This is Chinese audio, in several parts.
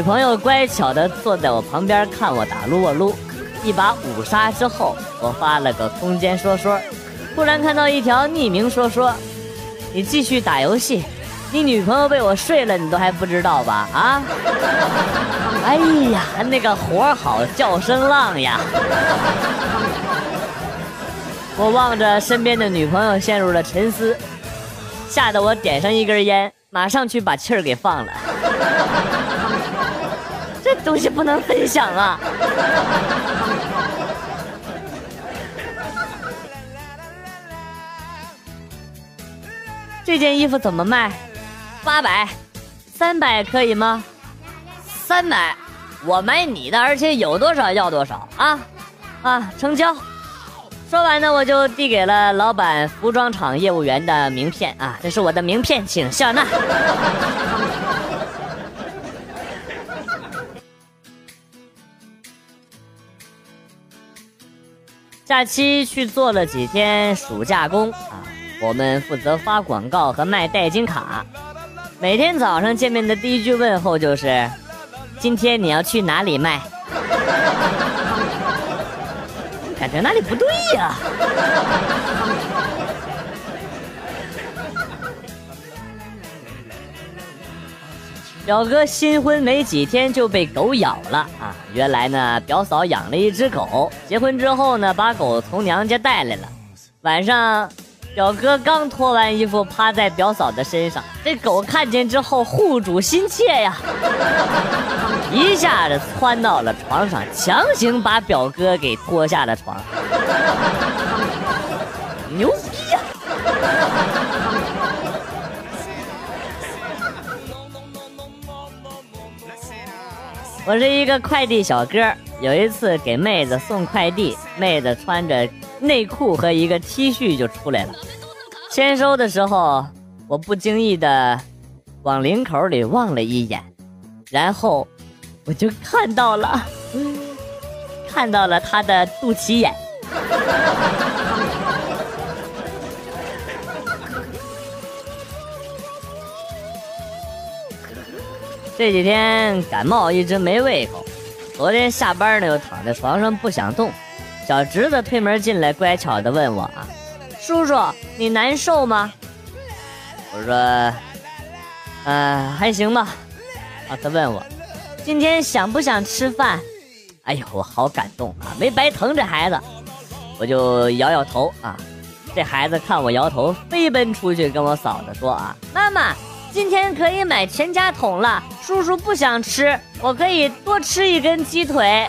女朋友乖巧的坐在我旁边看我打撸啊撸，一把五杀之后，我发了个空间说说，突然看到一条匿名说说，你继续打游戏，你女朋友被我睡了，你都还不知道吧？啊？哎呀，那个活好叫声浪呀！我望着身边的女朋友，陷入了沉思，吓得我点上一根烟，马上去把气儿给放了。东西不能分享啊！这件衣服怎么卖？八百，三百可以吗？三百，我买你的，而且有多少要多少啊！啊，成交。说完呢，我就递给了老板服装厂业务员的名片啊，这是我的名片，请笑纳。假期去做了几天暑假工啊，我们负责发广告和卖代金卡。每天早上见面的第一句问候就是：“今天你要去哪里卖？” 感觉哪里不对呀？表哥新婚没几天就被狗咬了啊！原来呢，表嫂养了一只狗，结婚之后呢，把狗从娘家带来了。晚上，表哥刚脱完衣服，趴在表嫂的身上，这狗看见之后护主心切呀，一下子窜到了床上，强行把表哥给拖下了床。我是一个快递小哥，有一次给妹子送快递，妹子穿着内裤和一个 T 恤就出来了。签收的时候，我不经意的往领口里望了一眼，然后我就看到了，看到了她的肚脐眼。这几天感冒一直没胃口，昨天下班呢又躺在床上不想动。小侄子推门进来，乖巧的问我啊：“叔叔，你难受吗？”我说：“嗯，还行吧。”啊，他问我：“今天想不想吃饭？”哎呦，我好感动啊，没白疼这孩子。我就摇摇头啊，这孩子看我摇头，飞奔出去跟我嫂子说啊：“妈妈。”今天可以买全家桶了，叔叔不想吃，我可以多吃一根鸡腿。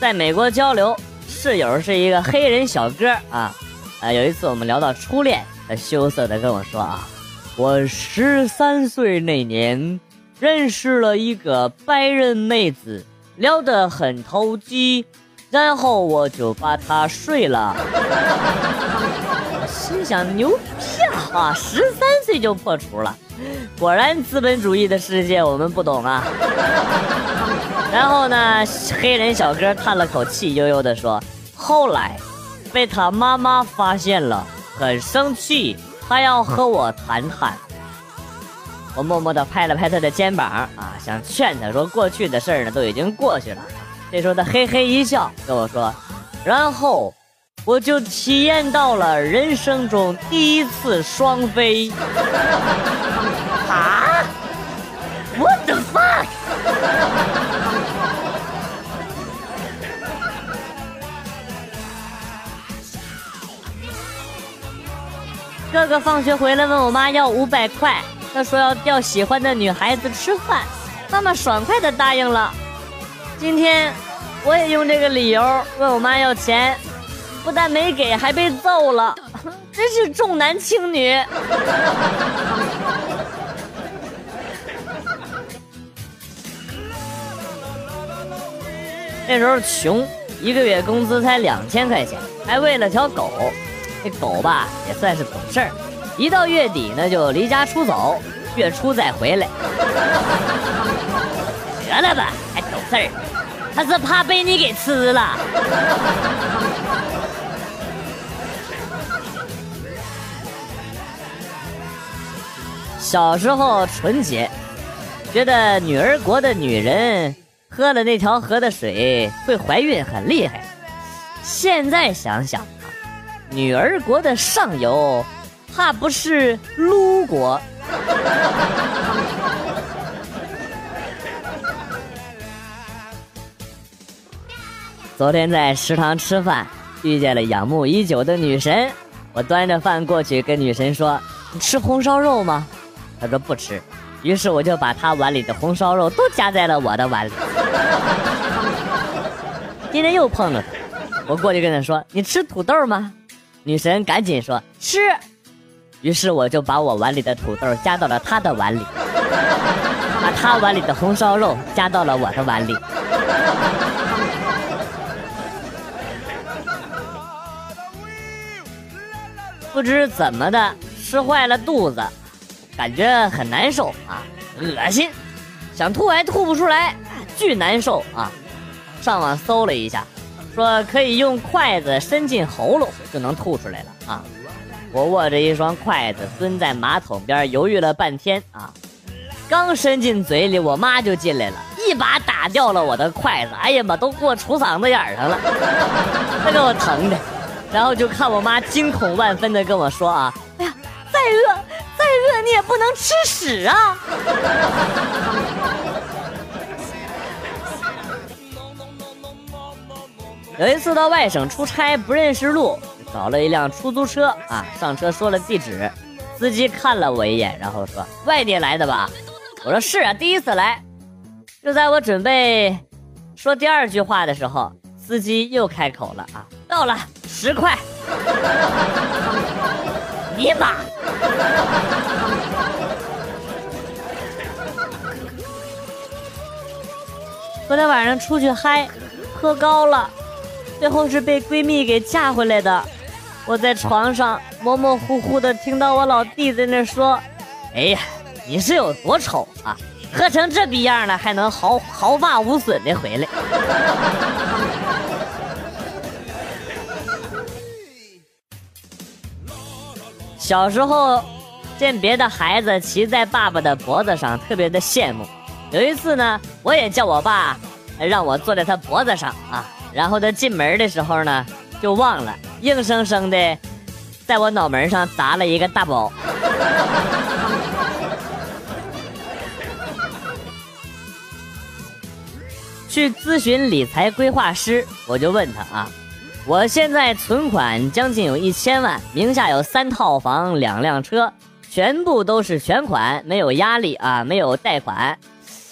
在美国交流，室友是一个黑人小哥啊，啊，有一次我们聊到初恋，他羞涩的跟我说啊，我十三岁那年认识了一个白人妹子，聊得很投机。然后我就把他睡了，心想牛逼啊！十三岁就破处了，果然资本主义的世界我们不懂啊。然后呢，黑人小哥叹了口气，悠悠地说：“后来被他妈妈发现了，很生气，他要和我谈谈。”我默默地拍了拍他的肩膀啊，想劝他说：“过去的事儿呢，都已经过去了。”这时候他嘿嘿一笑，跟我说：“然后我就体验到了人生中第一次双飞。”啊？What the fuck？哥哥放学回来问我妈要五百块，他说要叫喜欢的女孩子吃饭，妈妈爽快的答应了。今天我也用这个理由问我妈要钱，不但没给，还被揍了，真是重男轻女。那时候穷，一个月工资才两千块钱，还喂了条狗。这狗吧也算是懂事儿，一到月底呢就离家出走，月初再回来。得了吧，还懂事儿。他是怕被你给吃了。小时候纯洁，觉得女儿国的女人喝了那条河的水会怀孕很厉害。现在想想，女儿国的上游怕不是撸国。昨天在食堂吃饭，遇见了仰慕已久的女神。我端着饭过去，跟女神说：“你吃红烧肉吗？”她说不吃。于是我就把她碗里的红烧肉都夹在了我的碗里。今天又碰了她，我过去跟她说：“你吃土豆吗？”女神赶紧说：“吃。”于是我就把我碗里的土豆夹到了她的碗里，把她碗里的红烧肉夹到了我的碗里。不知怎么的吃坏了肚子，感觉很难受啊，恶心，想吐还吐不出来，巨难受啊！上网搜了一下，说可以用筷子伸进喉咙就能吐出来了啊！我握着一双筷子蹲在马桶边犹豫了半天啊，刚伸进嘴里，我妈就进来了，一把打掉了我的筷子，哎呀妈，都过杵嗓子眼上了，那给我疼的。然后就看我妈惊恐万分的跟我说啊，哎呀，再饿再饿你也不能吃屎啊！有一次到外省出差不认识路，找了一辆出租车啊，上车说了地址，司机看了我一眼，然后说外地来的吧？我说是啊，第一次来。就在我准备说第二句话的时候，司机又开口了啊，到了。十块，尼玛！昨天晚上出去嗨，喝高了，最后是被闺蜜给架回来的。我在床上模模糊糊的听到我老弟在那说：“哎呀，你是有多丑啊？喝成这逼样了还能毫毫发无损的回来。”小时候，见别的孩子骑在爸爸的脖子上，特别的羡慕。有一次呢，我也叫我爸让我坐在他脖子上啊，然后他进门的时候呢，就忘了，硬生生的在我脑门上砸了一个大包。去咨询理财规划师，我就问他啊。我现在存款将近有一千万，名下有三套房、两辆车，全部都是全款，没有压力啊，没有贷款。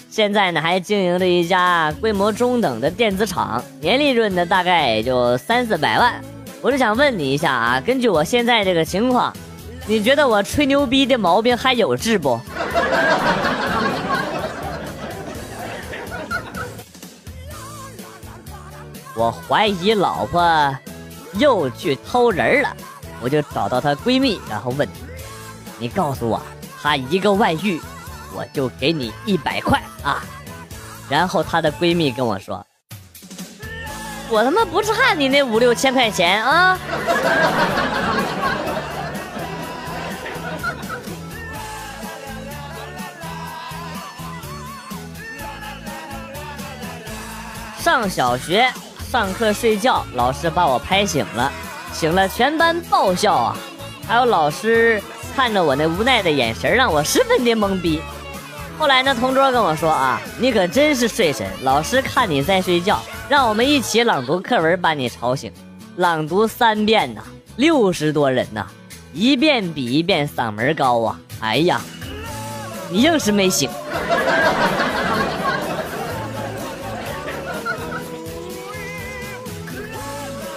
现在呢，还经营着一家规模中等的电子厂，年利润呢大概也就三四百万。我就想问你一下啊，根据我现在这个情况，你觉得我吹牛逼的毛病还有治不？我怀疑老婆又去偷人了，我就找到她闺蜜，然后问：“你告诉我，她一个外遇，我就给你一百块啊。”然后她的闺蜜跟我说：“我他妈不差你那五六千块钱啊！” 上小学。上课睡觉，老师把我拍醒了，醒了全班爆笑啊！还有老师看着我那无奈的眼神，让我十分的懵逼。后来呢，同桌跟我说啊，你可真是睡神，老师看你在睡觉，让我们一起朗读课文，把你吵醒。朗读三遍呐，六十多人呐，一遍比一遍嗓门高啊！哎呀，你硬是没醒。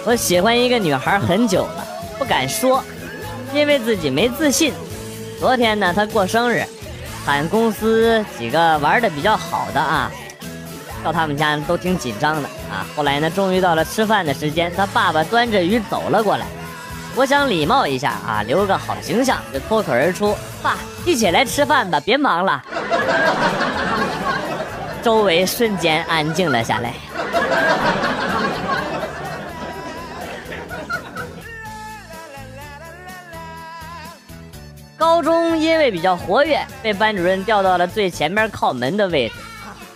我喜欢一个女孩很久了，不敢说，因为自己没自信。昨天呢，她过生日，喊公司几个玩的比较好的啊，到他们家都挺紧张的啊。后来呢，终于到了吃饭的时间，她爸爸端着鱼走了过来，我想礼貌一下啊，留个好形象，就脱口而出：“爸，一起来吃饭吧，别忙了。” 周围瞬间安静了下来。高中因为比较活跃，被班主任调到了最前面靠门的位置。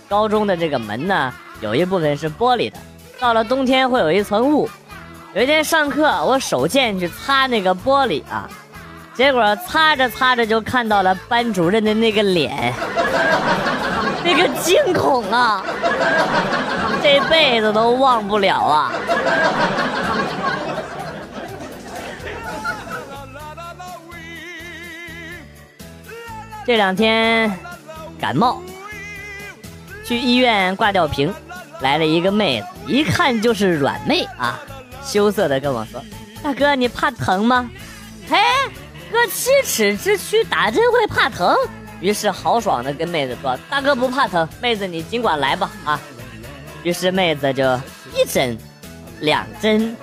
高中的这个门呢，有一部分是玻璃的，到了冬天会有一层雾。有一天上课，我手贱去擦那个玻璃啊，结果擦着擦着就看到了班主任的那个脸，那个惊恐啊，这辈子都忘不了啊。这两天感冒，去医院挂吊瓶，来了一个妹子，一看就是软妹啊，羞涩的跟我说：“大哥，你怕疼吗？”嘿，哥七尺之躯打针会怕疼？于是豪爽的跟妹子说：“大哥不怕疼，妹子你尽管来吧啊。”于是妹子就一针、两针、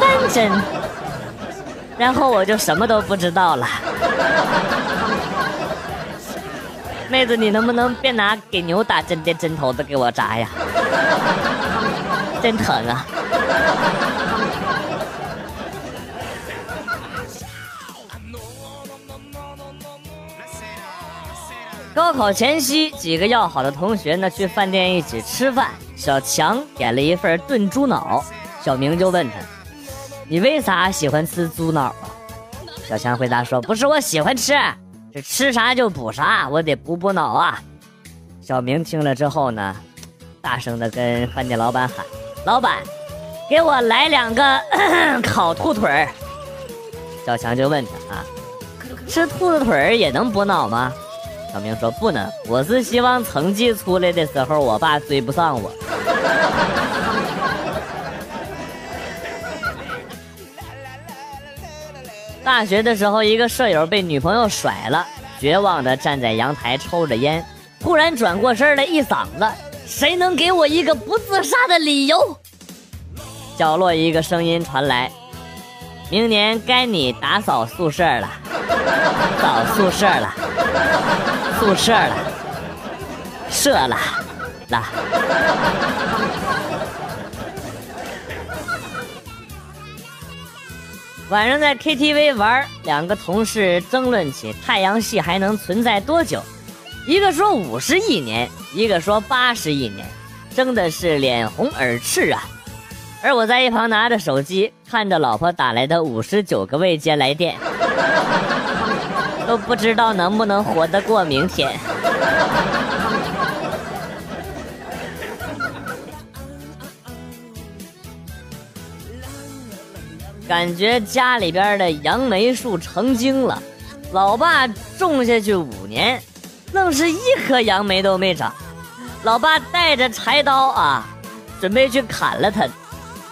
三针，然后我就什么都不知道了。妹子，你能不能别拿给牛打针的针头子给我扎呀？真疼啊！高考前夕，几个要好的同学呢去饭店一起吃饭。小强点了一份炖猪脑，小明就问他：“你为啥喜欢吃猪脑啊？”小强回答说：“不是我喜欢吃。”这吃啥就补啥，我得补补脑啊！小明听了之后呢，大声的跟饭店老板喊：“老板，给我来两个烤兔腿儿。”小强就问他啊：“吃兔子腿儿也能补脑吗？”小明说：“不能，我是希望成绩出来的时候，我爸追不上我。”大学的时候，一个舍友被女朋友甩了，绝望的站在阳台抽着烟，突然转过身来，一嗓子：“谁能给我一个不自杀的理由？”角落一个声音传来：“明年该你打扫宿舍了，扫宿舍了，宿舍了，射了，了。”晚上在 KTV 玩，两个同事争论起太阳系还能存在多久，一个说五十亿年，一个说八十亿年，争的是脸红耳赤啊。而我在一旁拿着手机，看着老婆打来的五十九个未接来电，都不知道能不能活得过明天。感觉家里边的杨梅树成精了，老爸种下去五年，愣是一颗杨梅都没长。老爸带着柴刀啊，准备去砍了它，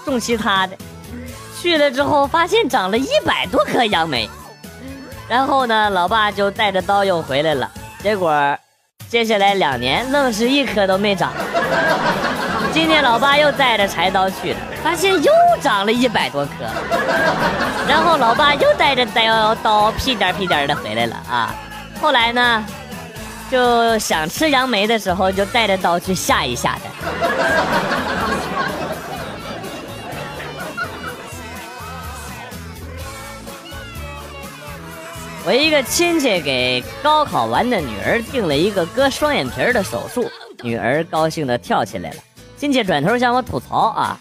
种其他的。去了之后发现长了一百多颗杨梅，然后呢，老爸就带着刀又回来了。结果，接下来两年愣是一颗都没长。今天老爸又带着柴刀去了，发现又长了一百多颗，然后老爸又带着刀刀屁颠屁颠的回来了啊！后来呢，就想吃杨梅的时候，就带着刀去吓一吓他。我一个亲戚给高考完的女儿定了一个割双眼皮儿的手术，女儿高兴的跳起来了。亲戚转头向我吐槽啊，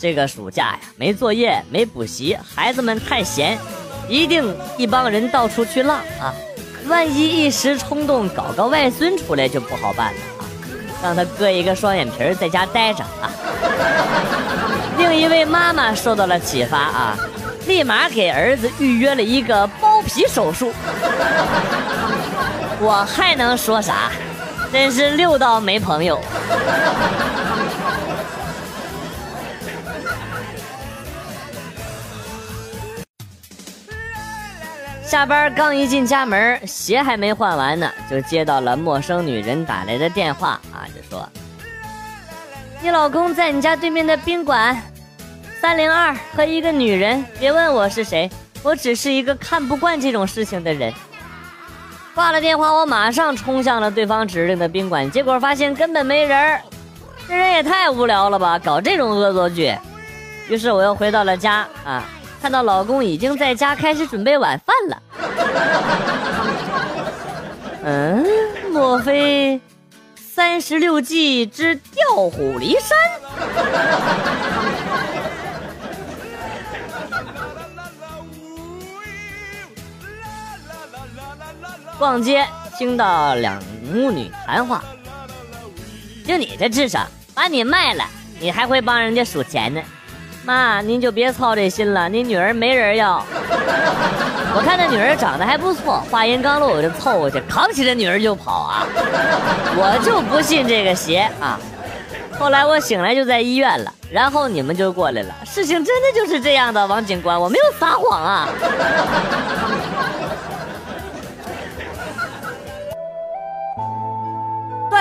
这个暑假呀，没作业，没补习，孩子们太闲，一定一帮人到处去浪啊！万一一时冲动搞个外孙出来就不好办了啊！让他割一个双眼皮在家待着啊！另一位妈妈受到了启发啊，立马给儿子预约了一个包皮手术。我还能说啥？真是六到没朋友。下班刚一进家门，鞋还没换完呢，就接到了陌生女人打来的电话啊，就说：“你老公在你家对面的宾馆，三零二和一个女人，别问我是谁，我只是一个看不惯这种事情的人。”挂了电话，我马上冲向了对方指定的宾馆，结果发现根本没人这人也太无聊了吧，搞这种恶作剧。于是我又回到了家啊。看到老公已经在家开始准备晚饭了，嗯，莫非三十六计之调虎离山？逛街听到两母女谈话，就你这智商，把你卖了，你还会帮人家数钱呢？妈，您就别操这心了，您女儿没人要。我看那女儿长得还不错，话音刚落我就凑过去扛起这女儿就跑啊！我就不信这个邪啊！后来我醒来就在医院了，然后你们就过来了。事情真的就是这样的，王警官，我没有撒谎啊！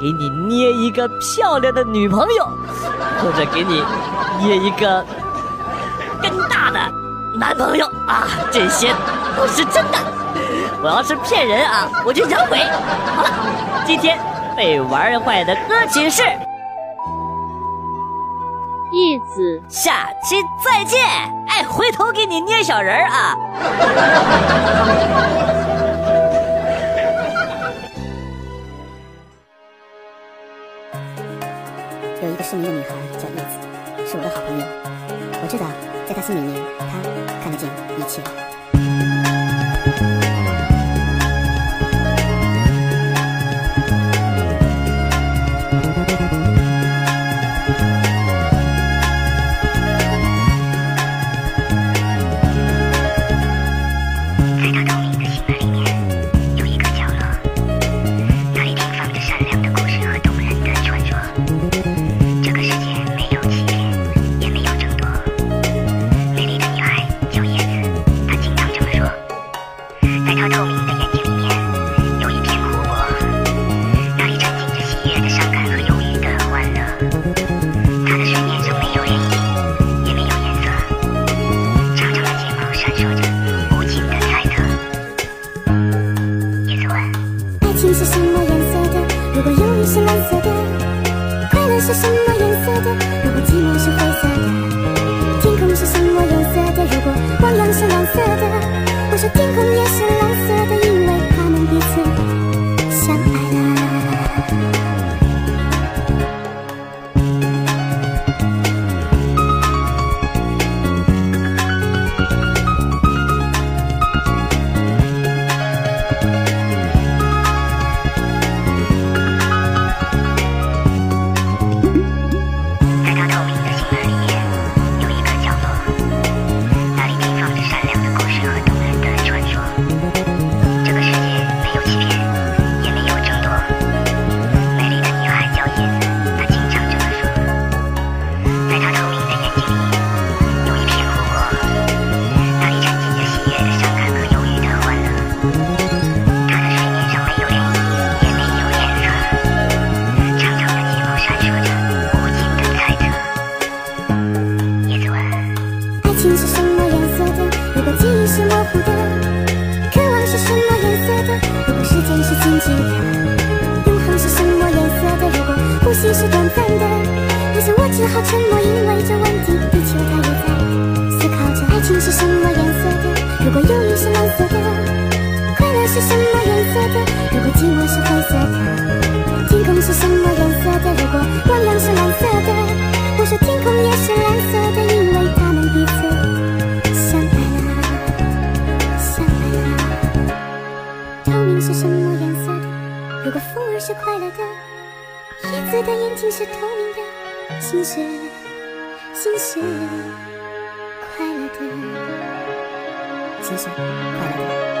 给你捏一个漂亮的女朋友，或者给你捏一个更大的男朋友啊！这些都是真的。我要是骗人啊，我就养鬼。好了，今天被玩坏的歌曲是叶子，下期再见。哎，回头给你捏小人儿啊。个失明的女孩叫叶子，是我的好朋友。我知道，在她心里面，她看得见一切。是什么颜色的？如果忧郁是蓝色的，快乐是什么呼吸是短暂的，我想我只好沉默，因为这问题地球它也在思考着。爱情是什么颜色的？如果忧郁是蓝色的，快乐是什么颜色的？如果寂寞是灰色的，天空是什么颜色的？如果汪洋是蓝色的，我说天空也是蓝色的，因为他们彼此相爱了，相爱了。透明是什么颜色的？如果风儿是快乐，子的眼睛是透明的，心是心事快乐的，心是快乐的。